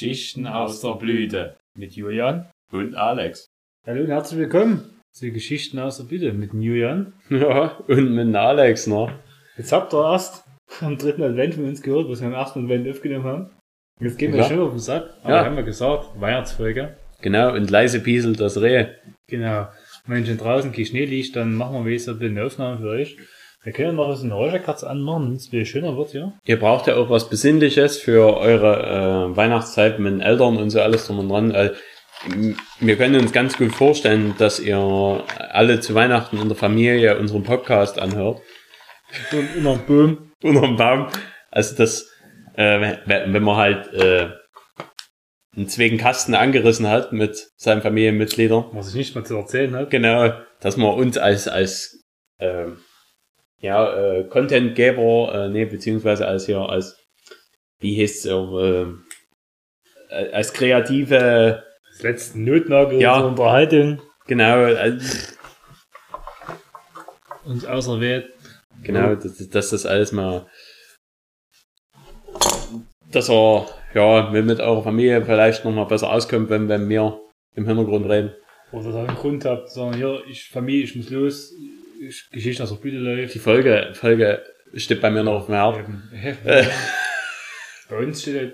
Geschichten aus der Blüte mit Julian und Alex. Hallo und herzlich willkommen zu Geschichten aus der Blüte mit Julian. Ja, und mit Alex, ne? Jetzt habt ihr erst am dritten Advent von uns gehört, was wir am ersten Advent aufgenommen haben. Jetzt gehen wir Ja. schon auf den Sack, aber Ja. haben wir gesagt, Weihnachtsfolge. Genau, und leise pieselt das Reh. Genau. Wenn schon draußen kein Schnee liegt, dann machen wir wenigstens eine Aufnahme für euch. Wir können noch so eine Räucherkatze anmachen, wenn es ein bisschen schöner wird, ja. Ihr braucht ja auch was Besinnliches für eure äh, Weihnachtszeit mit den Eltern und so alles drum und dran. Äh, wir können uns ganz gut vorstellen, dass ihr alle zu Weihnachten in der Familie unseren Podcast anhört. Und einem Boom. Unterm Baum. Also das, äh, wenn man halt äh, einen zweiten Kasten angerissen hat mit seinen Familienmitgliedern, Was ich nicht mal zu erzählen hat. Genau, dass man uns als, als ähm, ja, äh, Contentgeber, äh, nee, beziehungsweise als hier, als, wie heißt es, äh, äh, als kreative, Das letzte Notnagel Ja. zur Unterhaltung. genau, als, Uns auserwählt. genau, dass, dass das alles mal, dass er, ja, mit, mit eurer Familie vielleicht nochmal besser auskommt, wenn, wenn wir im Hintergrund reden. Oder dass ihr einen Grund habt, sagen, hier, ich, Familie, ich muss los, Geschichte aus der Bühne läuft. Die Folge, Folge steht bei mir noch auf dem. Äh. Bei uns steht er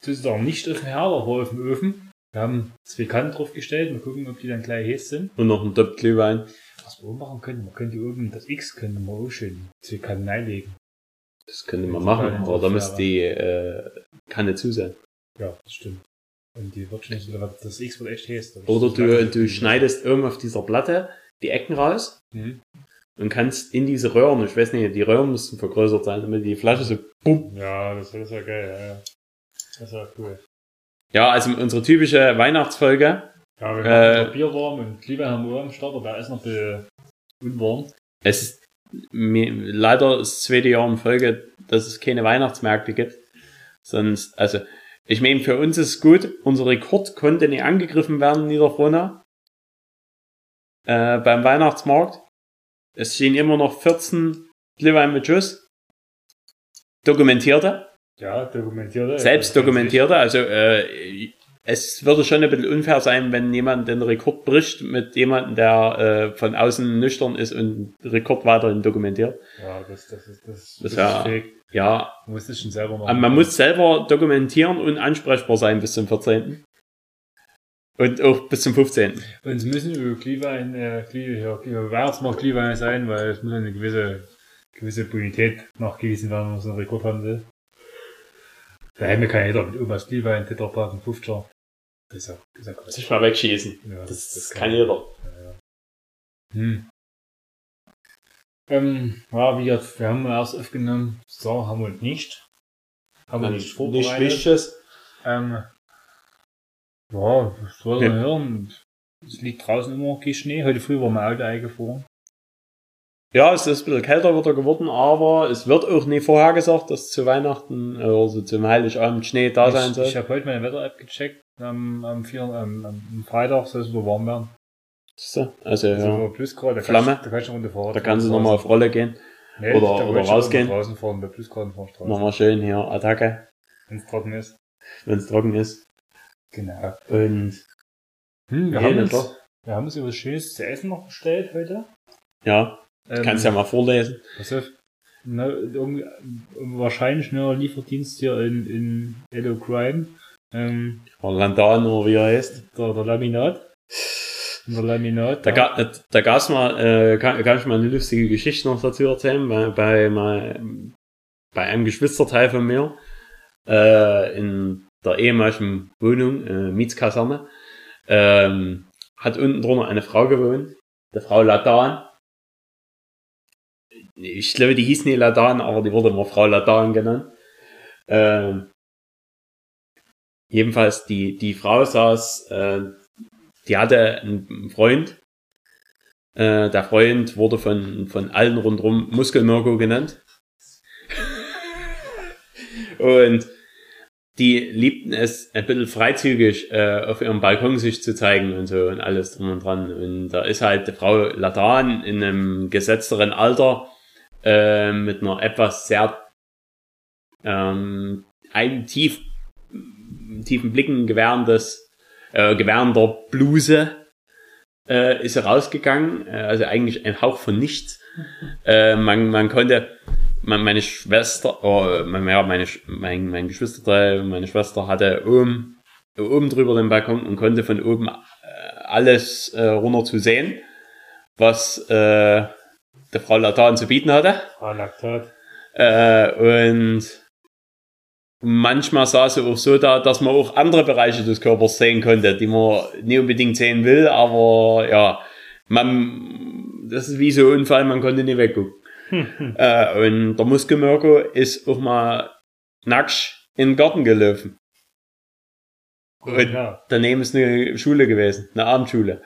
sozusagen nicht auf dem Herd, aber auf dem Öfen. Wir haben zwei Kannen draufgestellt, mal gucken, ob die dann gleich heiß sind. Und noch ein Dopp Glühwein. Was wir auch machen können, man könnte oben das X können wir auch schön zwei Kannen einlegen. Das könnte man machen, aber da muss die äh, Kanne zu sein. Ja, das stimmt. Und die wird schon das X wird echt heiß. Oder du, du schneidest oben auf dieser Platte die Ecken raus Mhm. und kannst in diese Röhren, ich weiß nicht, die Röhren müssten vergrößert sein, damit die Flasche so bumm. Ja, das ist ja geil, ja, ja. Das ist ja cool. Ja, also unsere typische Weihnachtsfolge. Ja, wir haben äh, Bier warm und Glühwein haben wir am Start, aber der ist noch ein bisschen unwarm. Es ist mir, leider das zweite Jahr in Folge, dass es keine Weihnachtsmärkte gibt. Sonst, also, ich meine, für uns ist es gut, unser Rekord konnte nicht angegriffen werden in Niederfrohna. Äh, beim Weihnachtsmarkt. Es stehen immer noch 14 Glühwein mit Schuss. Dokumentierte. Ja, dokumentierte. Selbst dokumentierte. Also äh, es würde schon ein bisschen unfair sein, wenn jemand den Rekord bricht mit jemandem, der äh, von außen nüchtern ist und den Rekord weiterhin dokumentiert. Ja, das, das ist, das, Das ja- ist fake. Ja, Man muss das schon selber machen. man muss selber dokumentieren und ansprechbar sein bis zum 14. Und auch bis zum 15. Und es müssen über Glühwein, äh, ja, Glüh- Weihnachtsmarkt Glühwein sein, weil es muss eine gewisse, gewisse Bonität nachgewiesen werden, wenn man so einen Rekord haben will. Da hätte kann jeder mit Omas Glühwein, Tetrapack und 50 Das ist ja, das ist ja Quatsch. Sich mal wegschießen. Ja, Das, kann jeder. Hm. Ähm, ja, wie gesagt, wir haben erst aufgenommen, so haben wir nicht. Haben wir nicht Nicht vorbereitet. Wichtiges. Ähm, ja, was soll Ja. man hören? Es liegt draußen immer noch kein Schnee. Heute früh war mein Auto eingefahren. Ja, es ist ein bisschen kälter wieder geworden, aber es wird auch nie vorher gesagt, dass zu Weihnachten, äh, also zum Heiligabend Schnee da sein ich soll. ich habe heute meine Wetter-App gecheckt. Am, am, vier, am, am Freitag soll es wieder warm werden. Siehste? Also, Also ja. Plusgrad, da Flamme. Kannst, da kannst du eine Runde fahren. Da kannst du nochmal auf Rolle gehen. nee, oder- da oder rausgehen. Draußen fahren, bei Plusgraden fahren. Nochmal schön hier Attacke, Wenn es trocken ist. wenn es trocken ist. Genau. Und Hm, wir, Ja, haben na uns, klar. wir haben uns über Schönes zu essen noch bestellt heute. ja, Ähm, kannst ja mal vorlesen. Pass auf. Irgendwie, wahrscheinlich nur Lieferdienst hier in, in Hello Crime. Ähm, Landan oder wie er heißt. der, der Laminat. Der Laminat. Da, ga, äh, da gab's mal, äh, kann, kann ich mal eine lustige Geschichte noch dazu erzählen, bei, bei, mal, bei einem Geschwisterteil von mir, äh, in der ehemaligen Wohnung, äh, Mietskaserne, ähm, hat unten drunter eine Frau gewohnt, der Frau Ladan. Ich glaube, die hieß nie Ladan, aber die wurde immer Frau Ladan genannt. Ähm, jedenfalls, die, die Frau saß, äh, die hatte einen Freund. Äh, der Freund wurde von, von allen rundherum Muskelmirko genannt. Und die liebten es ein bisschen freizügig äh, auf ihrem Balkon sich zu zeigen und so und alles drum und dran. Und da ist halt die Frau Ladan in einem gesetzteren Alter äh, mit einer etwas sehr ähm, ein tief tiefen Blicken gewährendes, äh, gewährender Bluse äh, ist rausgegangen. Äh, also eigentlich ein Hauch von nichts. Äh, man, man konnte, meine Schwester, oh, mein, ja, meine, mein, mein Geschwister, meine Schwester hatte oben, oben drüber den Balkon und konnte von oben äh, alles äh, runter zu sehen, was äh, der Frau Latan zu bieten hatte. Frau Laktat. Äh, und manchmal sah es auch so da, dass man auch andere Bereiche des Körpers sehen konnte, die man nicht unbedingt sehen will, aber ja, man, das ist wie so ein Unfall, man konnte nicht weggucken. Äh, und der Muskelmirko ist auch mal nackt in den Garten gelaufen. Und Ja. daneben ist eine Schule gewesen, eine Abendschule.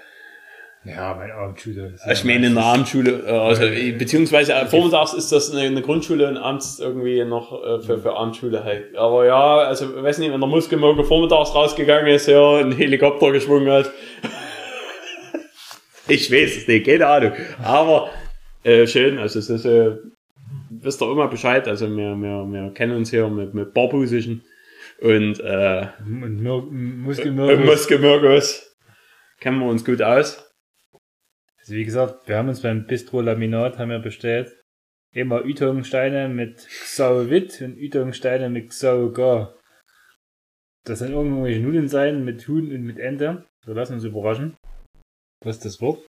ja, mein Abendschüler. ist Ich meine, in der meistens- Abendschule, äh, also, beziehungsweise äh, vormittags ist das eine, eine Grundschule und abends irgendwie noch äh, für, für Abendschule halt. Aber ja, also, ich weiß nicht, wenn der Muskelmörker vormittags rausgegangen ist, ja, ein Helikopter geschwungen hat. ich weiß es nicht, keine Ahnung. Aber, äh, schön, also, es ist, äh, wisst ihr immer Bescheid, also, wir, wir, wir kennen uns hier mit, mit Barbusischen und, äh, Und Mir und Muskelmirkus. Kennen wir uns gut aus. Also wie gesagt, wir haben uns beim Bistro Laminat haben wir bestellt. Immer Ytongsteine mit Xau Wit und Ytongsteine mit Xau Gar. Das sind irgendwelche Nudeln sein mit Huhn und mit Ente. Wir lassen uns überraschen. Was ist das Wort?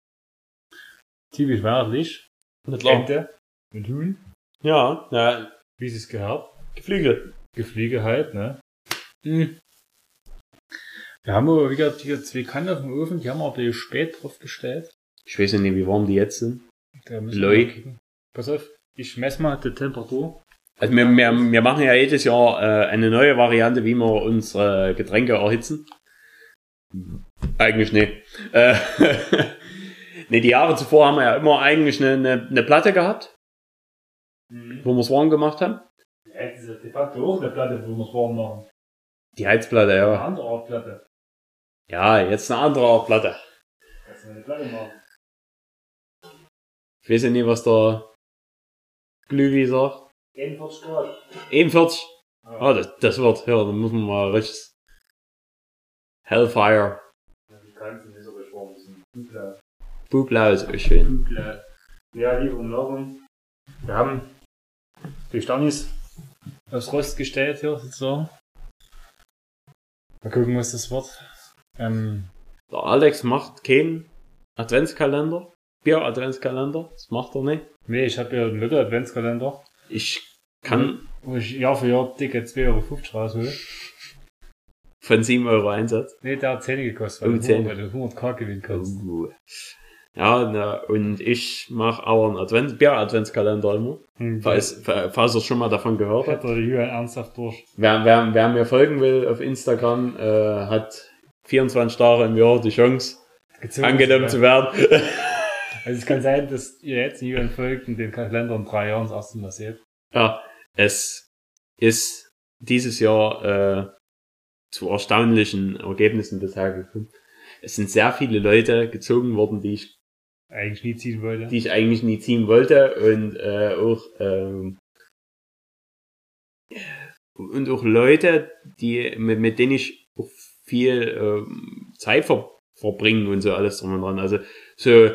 Typisch weihnachtlich. Nicht klar. Ente und Huhn. Ja, ja, Wie es es gehört. Geflügel. Gefliege halt, ne? Wir haben aber wieder die zwei Kannen auf dem Ofen, die haben wir aber die spät drauf gestellt. Ich weiß ja nicht, wie warm die jetzt sind. Kicken. Pass auf, ich messe mal die Temperatur. Also wir, wir, wir machen ja jedes Jahr äh, eine neue Variante, wie wir unsere Getränke erhitzen. Eigentlich nicht. Äh, nee, die Jahre zuvor haben wir ja immer eigentlich eine, eine, eine Platte gehabt, wo wir es warm gemacht haben. Ja, das ist ja de facto auch eine Platte, wo wir es warm machen. Die Heizplatte, Eine ja. andere Art Platte. Ja, jetzt eine andere Art Platte. Das ist eine Platte machen. Ich weiß ja nicht, was der Glühwi sagt. 41 Grad. 41. Ja. Ah, das, das wird, ja, dann muss man mal richtig Hellfire. Die Kanten ist aber warm, die sind dunkler. Bublau ist auch schön. Dunkler. Ja, liebe Umlagerung. Wir haben die Sternis aufs Rost gestellt hier sozusagen. Mal gucken, was das wird. Ähm, Der Alex macht keinen Adventskalender. Bier-Adventskalender. Das macht er nicht. nee, ich habe ja einen Lotto Adventskalender, Ich kann wo ich Jahr für Jahr dicke 2,50 Euro raushole. von 7 Euro Einsatz. Nee, der hat 10 gekostet, Oh, weil, du 10. 100, weil du 100k gewinnen kannst. Uh. Ja, na, und ich mache aber einen Advent Bier-Adventskalender immer. Hm, Falls, falls er schon mal davon gehört hat. Hat Julian ernsthaft durch. Wer, wer, wer mir folgen will auf Instagram, äh, hat 24 Tage im Jahr die Chance, Gezogen angenommen zu werden. Also es kann sein, dass ihr jetzt Julian folgt und den Kalender in drei Jahren das erste Mal seht. Ja, es ist dieses Jahr äh, zu erstaunlichen Ergebnissen bisher gekommen. Es sind sehr viele Leute gezogen worden, die ich, Eigentlich nie ziehen wollte. die ich eigentlich nie ziehen wollte und äh, auch ähm, und auch Leute, die mit, mit denen ich auch viel ähm, Zeit ver, verbringen und so alles drum und dran. Also so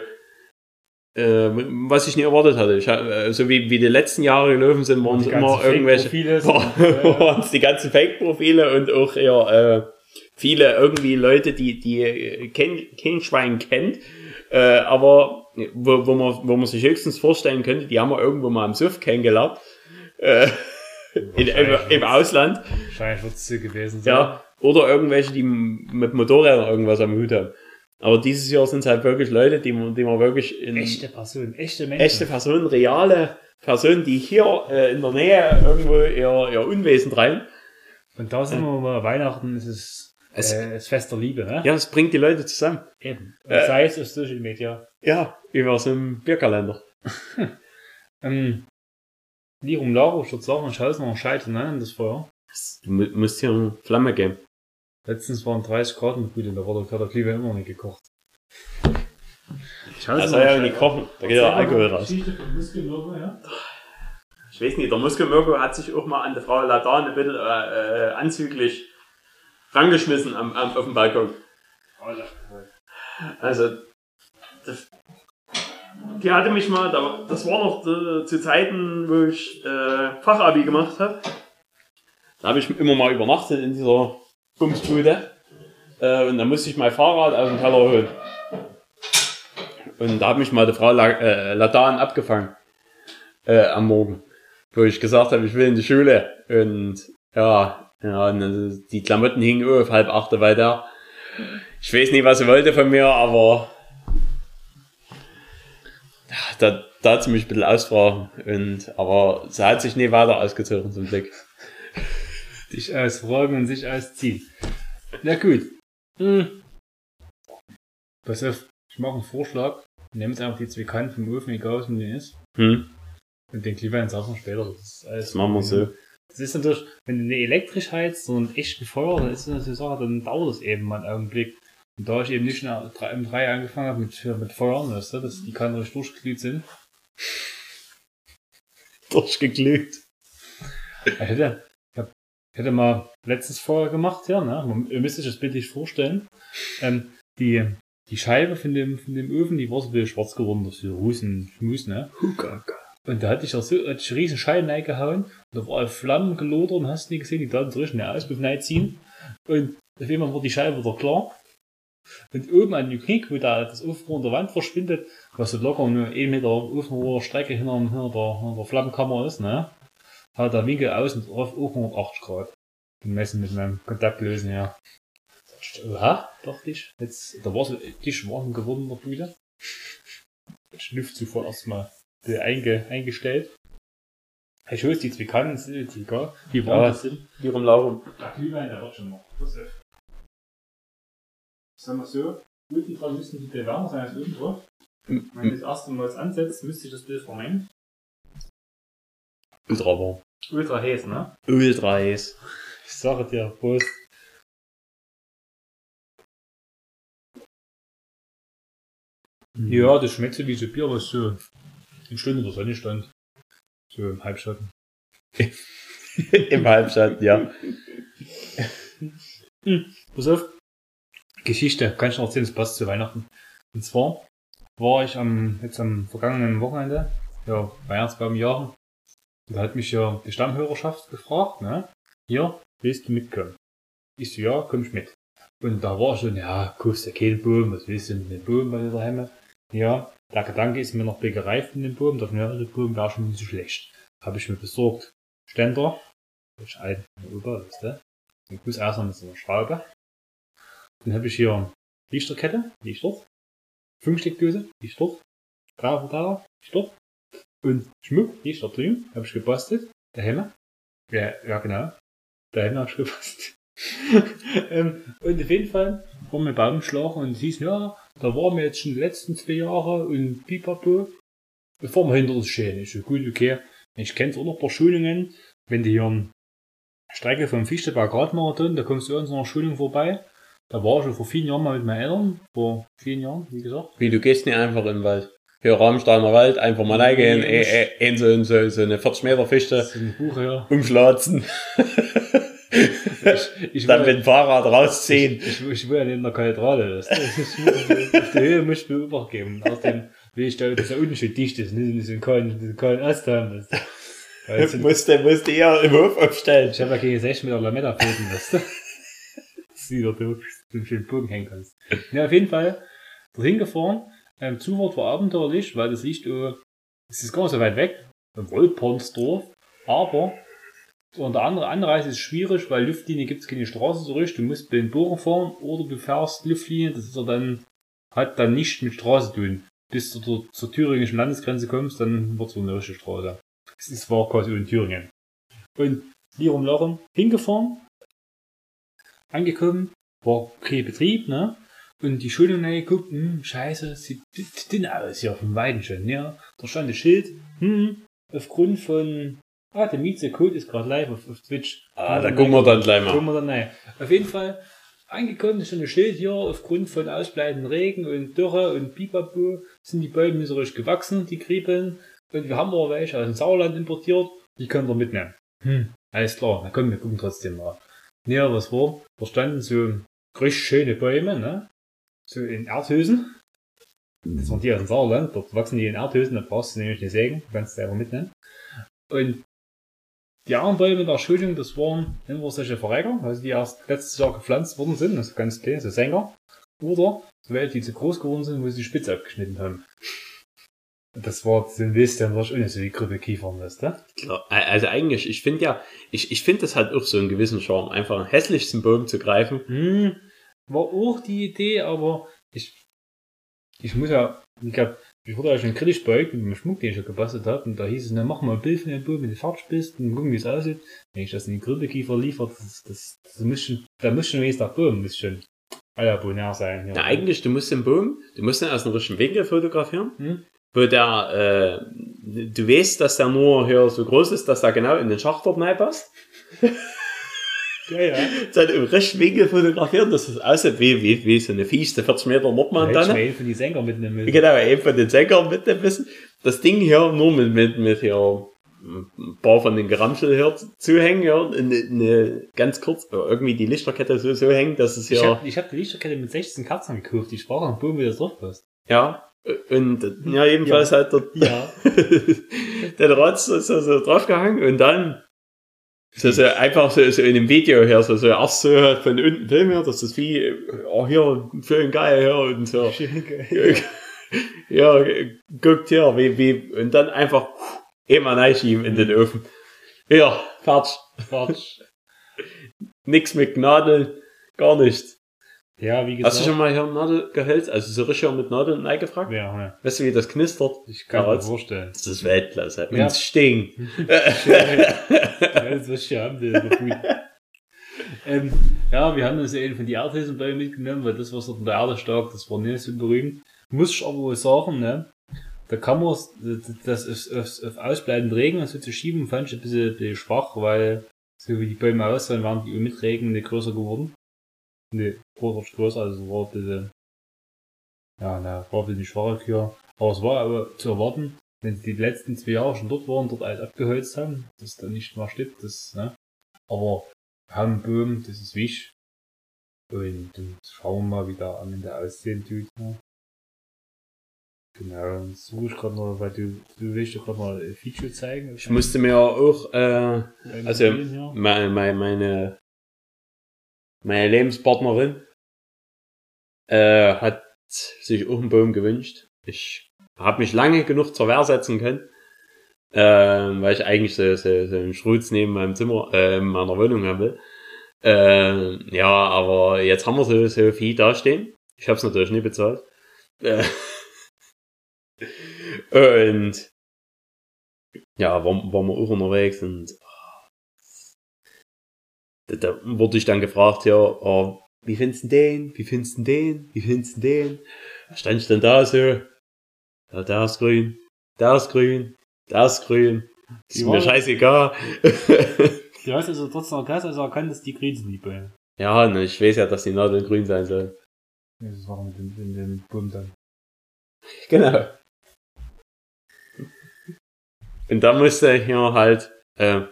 äh, was ich nie erwartet hatte. Ich, äh, so wie, wie die letzten Jahre gelaufen sind, waren es immer irgendwelche waren es die ganzen Fake-Profile und auch eher äh, viele irgendwie Leute, die, die äh, kein, kein Schwein kennt, äh, aber wo, wo, man, wo man sich höchstens vorstellen könnte, die haben wir irgendwo mal im Suff kennengelernt. Äh, in, im, im Ausland. Wahrscheinlich wird es gewesen sein. Ja. Oder irgendwelche, die mit Motorrädern irgendwas am Hut haben. Aber dieses Jahr sind es halt wirklich Leute, die man, die man wirklich in Echte Personen, echte Menschen. echte Personen, reale Personen, die hier äh, in der Nähe irgendwo ihr, ihr Unwesen treiben. Und da sind wir mal Weihnachten, ist es, Es- äh, das Fest der Liebe, ne? Ja, es bringt die Leute zusammen. Eben. Und Äh. sei es auf Social Media. Ja, über so einen Bierkalender. Ähm, Lirum ich würde sagen, ich halte noch Scheite, ne, in das Feuer. Du mu- musst hier eine Flamme geben. Letztens waren 30 Grad in der Woche, hat der Glühwein immer noch nicht gekocht. Ich halte Das soll ja nicht kochen. Da geht ja Alkohol raus. Ja? Ich weiß nicht, der Muskelmirko hat sich auch mal an die Frau Ladane ein bisschen äh, äh, anzüglich rangeschmissen am, am, auf dem Balkon. Also, das, die hatte mich mal, da- das war noch äh, zu Zeiten, wo ich äh, Fachabi gemacht habe. Da habe ich immer mal übernachtet in dieser Bumsbude. Äh, und da musste ich mein Fahrrad aus dem Keller holen. Und da hat mich mal die Frau La äh, Ladan abgefangen. Äh, am Morgen. Wo ich gesagt habe, ich will in die Schule. Und ja, ja und die Klamotten hingen auf halb acht weiter. Ich weiß nicht, was sie wollte von mir, aber da, da hat sie mich ein bisschen ausfragen. Und, aber sie hat sich nie weiter ausgezogen zum Glück. Dich ausfragen und sich ausziehen. Na gut. Hm. Pass auf, ich mache einen Vorschlag. Jetzt einfach die zwei Kanten vom Ofen, egal was mit denen ist. Hm, Und den Kleber sagen wir später. Das, ist alles das machen wir so. Das ist natürlich, wenn du elektrisch heizt, sondern echt gefeuert, dann ist das eine Sache, dann dauert es eben mal einen Augenblick. Und da ich eben nicht nach drei- im 3 angefangen habe mit, mit Feuern, weißt du, dass die Kanten richtig durchgeglüht sind. Durchgeglüht. Ich hätte, ich hab, ich hätte mal letztes Feuer gemacht, ja, ne? Ihr müsst euch das bildlich vorstellen. Ähm, die, die Scheibe von dem, von dem Öfen, die war so ein bisschen schwarz geworden durch die Rußen, Schmus, ne? Und da hatte ich auch so, hatte ich riesen Scheiben reingehauen, und da war Flammen gelodert und hast nie gesehen, die da durch eine Auspuff ziehen. Und auf einmal wurde die Scheibe wieder klar. Und oben an dem Knick, wo da das Ofenrohr in der Wand verschwindet, was so locker nur 1 Meter Ofenrohr Strecke hinter, hinter, der, hinter der Flammenkammer ist, ne? Hat der Winkel außen drauf auch 180 Grad. Gemessen mit meinem Kontaktlösen, ja. Oha, dachte ich. Jetzt, da war so, die warm geworden in der Bühne. Schnüff zuvor erstmal einge, eingestellt. Ich weiß, die zwei Kannen sind jetzt egal, wie warm Ja. das sind. Die rumlaufen. Der Glühwein, der wird schon noch. Pass auf. Sagen wir so, unten dran müssen die Bild wärmer sein als oben drauf. Wenn ich das erste Mal jetzt ansetzt, müsste ich das Bild vermengen. Ultra warm. Ultra heiß, ne? Ultra heiß. Ich sage dir, Prost. Ja, das schmeckt so wie so Bier, was so eine Stunde in der Sonne stand. So im Halbschatten. Im Halbschatten, ja. Pass auf. Geschichte, kann ich noch erzählen, das passt zu Weihnachten. Und zwar war ich am, jetzt am vergangenen Wochenende, ja, Weihnachtsbaum jahren. Da hat mich ja die Stammhörerschaft gefragt, ne? Hier, willst du mitkommen? Ich so, ja, komm ich mit. Und da war schon, ja, kaufst ja keinen Boom, was willst du mit dem Boom bei dir daheim? Ja, der Gedanke ist mir noch dem Boom, dachte mir, ja, der Boom wäre schon nicht so schlecht. Habe ich mir besorgt. Ständer, ich ein, Opa, weißt du? Den Fuß erstmal mit so einer Schraube. Dann habe ich hier Lichterkette, Lichter. Fünfsteckdose, Lichter. Grauverteiler, Lichter. Und Schmuck, Lichter drüben, habe ich gebastelt. Der Hemme. Ja, ja genau. Der Hemme habe ich gebastelt. Ähm, und auf jeden Fall waren wir Baumschlag und es hieß, ja, da waren wir jetzt schon die letzten zwei Jahre und pipapo. Fahren wir hinter das schön. Ich so, gut, okay. Ich kenne auch noch ein paar Schulungen. Wenn du hier eine Strecke vom Fichtelberg Radmarathon, da kommst du an so einer Schulung vorbei. Da war ich schon vor vielen Jahren mal mit meinen Eltern. Vor vielen Jahren, wie gesagt. Wie, du gehst nicht einfach in den Wald. Hier Rammsteiner Wald, einfach mal reingehen, Nee, eh, eh, in so, so, so eine 40 Meter Fichte, ein Buch, ja. umschlatzen, Ich, ich, dann will, mit dem Fahrrad rausziehen. ich, ich will ja nicht in der Kathedrale. Das, das ist, auf der Höhe muss ich mir übergeben. Außerdem will ich da, dass er unten schon dicht ist, nicht so einen kahlen, kahlen Ast haben. Es sind- musste, musste eher im Hof aufstellen. Ich habe ja keine 6 Meter Lametta fäden, weißt du? Dass du wieder durch den schönen Bogen hängen kannst. Ja, auf jeden Fall dorthin gefahren. Ähm, Zufahrt war abenteuerlich, weil das liegt, äh, es ist gar nicht so weit weg, im Wollpornsdorf, aber und der andere Anreise ist schwierig, weil Luftlinie gibt es keine Straße so richtig. Du musst den Bogen fahren oder du fährst Luftlinie, das ist dann, hat dann nicht mit Straße zu tun. Bis du zur, zur thüringischen Landesgrenze kommst, dann wird es eine richtige Straße. Es ist- war quasi in Thüringen. Und Lirum Larum hingefahren, angekommen, war okay Betrieb, ne? Und die Schulung geguckt, hm, scheiße, sieht dünn aus hier vom Weiden schon, ja. Da stand ein Schild, hm, aufgrund von, ah, der Mieze Code ist gerade live auf, auf Twitch. Ah, da gucken wir dann gleich Gucken mal. wir dann rein. Auf jeden Fall, angekommen ist schon ein Schild hier, aufgrund von ausbleibenden Regen und Dürre und Pipapo sind die Bäume richtig gewachsen, die Kriebeln. Und wir haben aber welche aus dem Sauerland importiert, die können wir mitnehmen. Hm, alles klar, na komm, wir gucken trotzdem mal. Aber was war? Da standen so richtig schöne Bäume, ne? So in Erdhösen. Das waren die aus dem Sauerland. Dort wachsen die in Erdhösen, da brauchst du nämlich eine Sägen, du kannst selber mitnehmen. Und die anderen Bäume in der Schulung, das waren immer solche Verrecker, also die erst letztes Jahr gepflanzt worden sind, also ganz klein, so Sänger. Oder welche, die zu groß geworden sind, wo sie die Spitze abgeschnitten haben. Das war so ein Wiss, dann war ich auch nicht so wie Grüppe Kiefern, weißt du? Klar, also eigentlich, ich finde ja, ich, ich finde das halt auch so einen gewissen Charme, einfach einen hässlichsten Baum zu greifen. Hm, war auch die Idee, aber ich, ich muss ja, ich glaube, ich wurde ja schon kritisch beugt mit dem Schmuck, den ich ja gebastelt habe, und da hieß es, na, mach mal ein Bild von dem wenn du fertig bist, und gucken, wie es aussieht. Wenn ich das in die Grüppekiefer liefert, das, das, das muss schon, da muss schon wenigstens nach Baum, muss schon aller bonär sein. Ja, eigentlich, du musst den Baum, du musst ihn aus dem richtigen Winkel fotografieren, Hm? wo der, äh, du weißt, dass der nur hier so groß ist, dass er genau in den Schacht dort passt. Ja, ja. Dann im rechten Winkel fotografieren, dass es aussieht wie, wie, wie so eine fieste 40 Meter Nordmann Da hätte ich von die Sänger mitnehmen müssen. Genau, eben von den Sängern mitnehmen müssen. Das Ding hier nur mit, mit, mit hier ein paar von den Geramschel hier zuhängen, ja, eine, eine ganz kurz, irgendwie die Lichterkette so, so hängt, dass es Ich ja, habe ich hab die Lichterkette mit 16 Kerzen gekauft, die sprach am Boden, wie das drauf passt. ja, und, ja, jedenfalls halt der, Ja. der Draht so, so, so draufgehangen und dann so, so einfach so, so in dem Video her, so, so erst so von unten filmen, her, dass das wie, oh, hier, schön geil, hier, und so. ja, guckt hier, wie, wie, und dann einfach immer reinschieben in den Ofen. Ja, fertig. Quatsch. Nix mit Nadeln, gar nichts. Ja, wie gesagt. Hast du schon mal hier Nadelgehölz, also so richtig mit Nadeln eingefragt? Ja, ja. Weißt du, wie das knistert? Ich kann mir vorstellen. Das ist Weltklasse. Und Ja. es stinkt. ja, das ist ja ähm, ja, wir haben uns eben von die Erdhäusenbäume mitgenommen, weil das, was dort in der Erde stark, das war nicht so berühmt. Muss ich aber wohl sagen, ne? Da kann man das auf, auf, auf ausbleibenden Regen und so zu schieben, fand ich ein bisschen, ein bisschen schwach, weil so wie die Bäume aussahen, waren die mit Regen nicht größer geworden. Nee, größer, größer, also es war ein bisschen, ja, na, war ein bisschen schwache Kür. Aber es war aber zu erwarten, wenn sie die letzten zwei Jahre schon dort waren, dort alles abgeholzt haben, dass da nicht mehr steht, das, ne? Aber haben Boom, das ist wichtig. Und dann schauen wir mal, wie der am Ende aussehen tut, ne? Genau, dann suche ich gerade mal, weil du, du willst doch gerade mal ein Feature zeigen. Ich musste mir auch, äh, also, hier. meine, meine, meine, meine Lebenspartnerin, äh, hat sich auch einen Baum gewünscht. Ich habe mich lange genug zur Wehr setzen können, äh, weil ich eigentlich so, so, so einen Schrutz neben meinem Zimmer, äh, in meiner Wohnung haben will. Äh, ja, aber jetzt haben wir so, so viel dastehen. Ich habe es natürlich nie bezahlt. Äh, und ja, waren, waren wir auch unterwegs und da, da wurde ich dann gefragt, ja, oh, wie findest du den? Wie findest du den? Wie findest du den? Da stand ich dann da so, ja, der ist grün, der ist grün, der ist grün. Ist Die mir scheißegal. Du hast also trotzdem erkannt, also erkannt, dass die grün sind, die Bäume. ja, ne, ich weiß ja, dass die Nadeln grün sein sollen. Das war mit dem, in dem Boom dann. Genau. Und da musste hier halt, äh,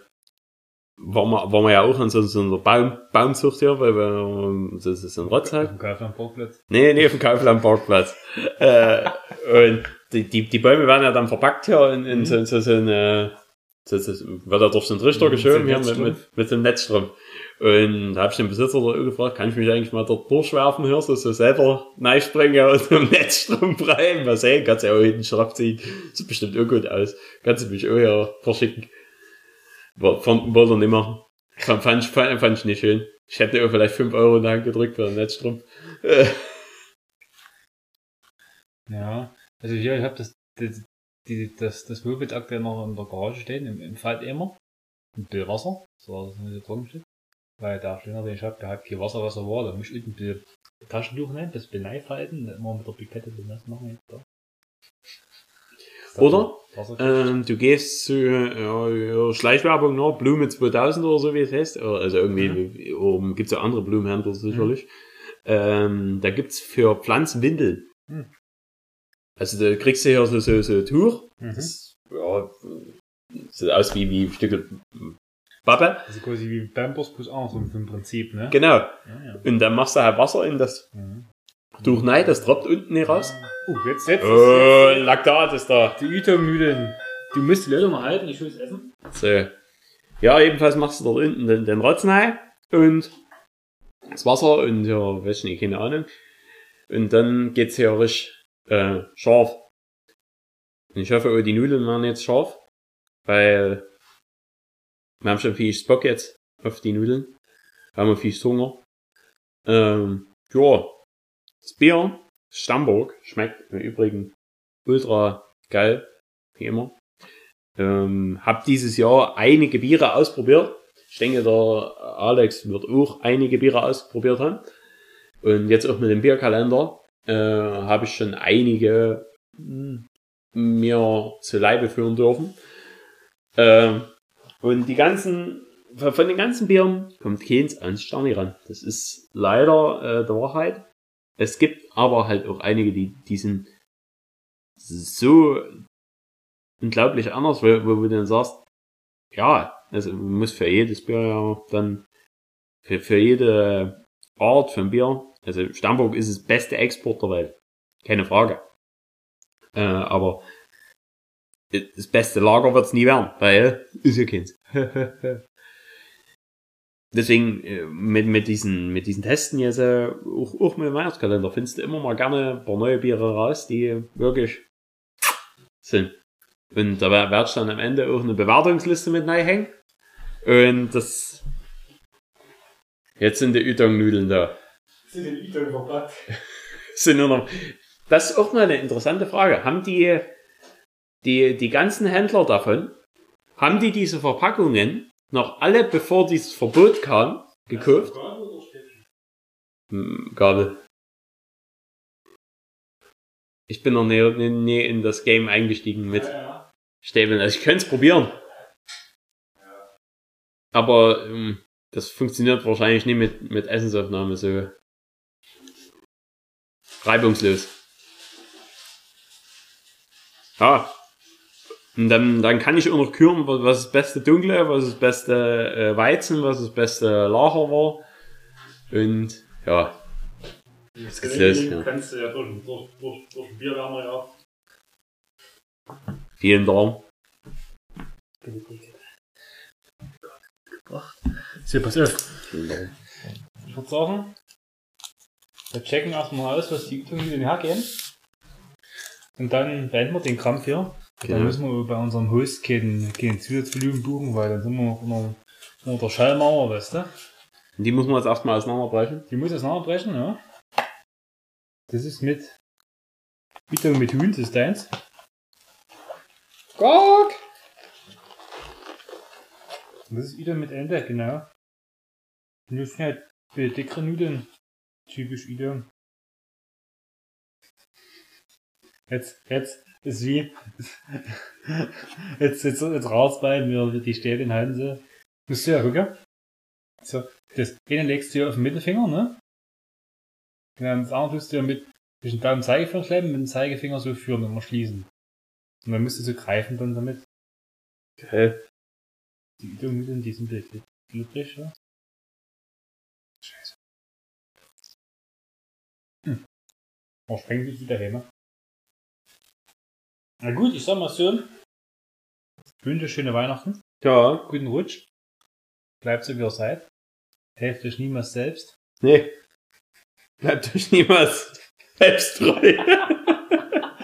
waren wir, waren wir ja auch an so, so einer Baum, Baumzucht hier, weil wir, das ist ein Rotz halt. Auf dem Kaufland-Parkplatz. Nee, nee, auf dem Kaufland-Parkplatz. äh, und die, die, die Bäume werden ja dann verpackt hier in, in so, so, so eine, so, so, wird ja durch so einen Trichter so geschoben hier mit, mit, mit so einem Netzstrumpf. Und da habe ich den Besitzer da gefragt, kann ich mich eigentlich mal dort durchwerfen hier, so, so selber reinspringen und so einem Netzstrumpf rein. Mal sehen, kannst ja auch hinten Schraub ziehen. Sieht bestimmt auch gut aus. Kannst du mich auch hier verschicken. Wollte er nicht machen. Fand, ich- fand, ich nicht schön. Ich hätte auch vielleicht 5 Euro in die Hand gedrückt für einen Netzstrumpf. Ja, also hier, ich habe das, das, die, das, das Moped aktuell noch in der Garage stehen, im, im Falteimer. Mit viel Wasser, so es nicht drin steht. Weil der Schlinner, den ich hab, der hat kein Wasser, was er war, da muss ich ein bisschen Taschentuch nehmen, das Benei falten, immer mit der Pipette den nass machen. jetzt Da. Oder, Ähm, du gehst zu ja, ja, Schleichwerbung, ne? Blume 2000 oder so, wie es heißt. Also irgendwie, oben gibt's ja andere Blumenhändler sicherlich. Ähm, da gibt's für Pflanzen Windeln. Hm. Also da kriegst du hier so, so, so ein Tuch. Mhm. Das ja, sieht aus wie, wie Stücke Pappe. Also quasi wie Pampers plus auch so im Prinzip, ne? Genau. Ja, ja. Und dann machst du halt Wasser in das Mhm. Tuch rein, das tropft unten nicht raus. Oh, jetzt, jetzt, Oh, Laktat ist da. die Ytong-Nudeln. Du musst die Leute mal halten, ich will es essen. So. Ja, jedenfalls machst du dort unten den, den Rotzen rein und das Wasser und ja, weiß ich nicht, keine Ahnung. Und dann geht's hier richtig äh, scharf. Und ich hoffe, auch die Nudeln werden jetzt scharf, weil wir haben schon viel Spock jetzt auf die Nudeln. Wir haben viel Hunger. Ähm, ja, das Bier, Stammburg, schmeckt im Übrigen ultra geil, wie immer. Ähm, hab dieses Jahr einige Biere ausprobiert. Ich denke, der Alex wird auch einige Biere ausprobiert haben. Und jetzt auch mit dem Bierkalender äh, habe ich schon einige mh, mir zu Leibe führen dürfen. Ähm, und die ganzen, von den ganzen Bieren kommt keins an Sterni ran. Das ist leider äh, der Wahrheit. Es gibt aber halt auch einige, die, die sind so unglaublich anders, wo, wo du dann sagst, ja, also man muss für jedes Bier ja dann, für, für jede Art von Bier, also Stammburg ist das beste Export der Welt. Keine Frage. Äh, aber das beste Lager wird's nie werden, weil ist ja keins. Deswegen äh, mit, mit, diesen, mit diesen Testen jetzt, auch, auch mit dem Weihnachtskalender, findest du immer mal gerne ein paar neue Biere raus, die wirklich sind. Und da wer- werde ich dann am Ende auch eine Bewertungsliste mit hängen. Und das. Jetzt sind die Ytong-Nudeln da. Sind die Ytong verpackt? Sind nur noch. Das ist auch mal eine interessante Frage. Haben die, die, die ganzen Händler davon, haben die diese Verpackungen noch alle, bevor dieses Verbot kam, gekauft? Hm, Gabel. Ich bin noch nie, nie, nie in das Game eingestiegen mit Ja, Stäbeln. Also ich könnte es probieren. Aber ähm, das funktioniert wahrscheinlich nicht mit, mit Essensaufnahme so reibungslos. Ja. Und dann, dann kann ich auch noch küren, was, was das beste Dunkle, was das beste äh, Weizen, was das beste Lager war. Und ja, Jetzt geht's los, ja. kannst du ja durch, durch, durch, durch den Bierwärmer ja. vielen Dank. So, pass auf. Vielen Dank. Ich würde sagen, wir checken erstmal aus, was die Übungen denn hergehen. Und dann beenden wir den Krampf hier. Dann Genau. müssen wir bei unserem Host kein, kein Zusatzvolumen buchen, weil dann sind wir unter, unter der Schallmauer, weißt du? Und die muss man jetzt erstmal auseinanderbrechen. Die muss jetzt nachbrechen, ja. Das ist mit Übung mit Hund, das ist deins. Gott! Und das ist Ida mit Ende, genau. Und das sind halt dickere Nudeln. Typisch Ida. Jetzt, jetzt ist wie. Jetzt, jetzt, jetzt raus bei mir, die Stäbchen halten sie. Musst du ja gucken. So, das eine legst du ja auf den Mittelfinger, ne? Und dann das andere tust du ja mit zwischen und Zeigefinger schleifen, mit dem Zeigefinger so führen und immer schließen. Und dann musst du so greifen dann damit. Okay. Die Übungen in diesem Bild glücklich, ja? Scheiße. Hm. Oh, sprengt dich wieder hin. Na gut, ich sag mal so. Ich wünsche schöne Weihnachten, Ja, guten Rutsch. Bleibt so wie ihr seid. Helft euch niemals selbst. nee. Bleibt euch niemals selbsttreu.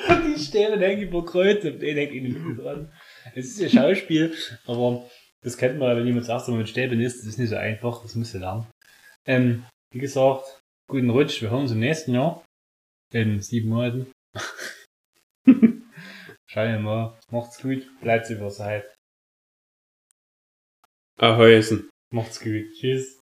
Die Stäbe hängen über Kreuz und den hängt ihnen dran. Es ist ja Schauspiel, aber das kennt man, wenn jemand sagt, dass man mit Stäben ist, das ist nicht so einfach, das müsst ihr lernen. Ähm, wie gesagt, guten Rutsch, wir hören uns im nächsten Jahr. In sieben Monaten. Schauen wir mal. Macht's gut, bleibt über Seid. Ahoi. Macht's gut. Tschüss.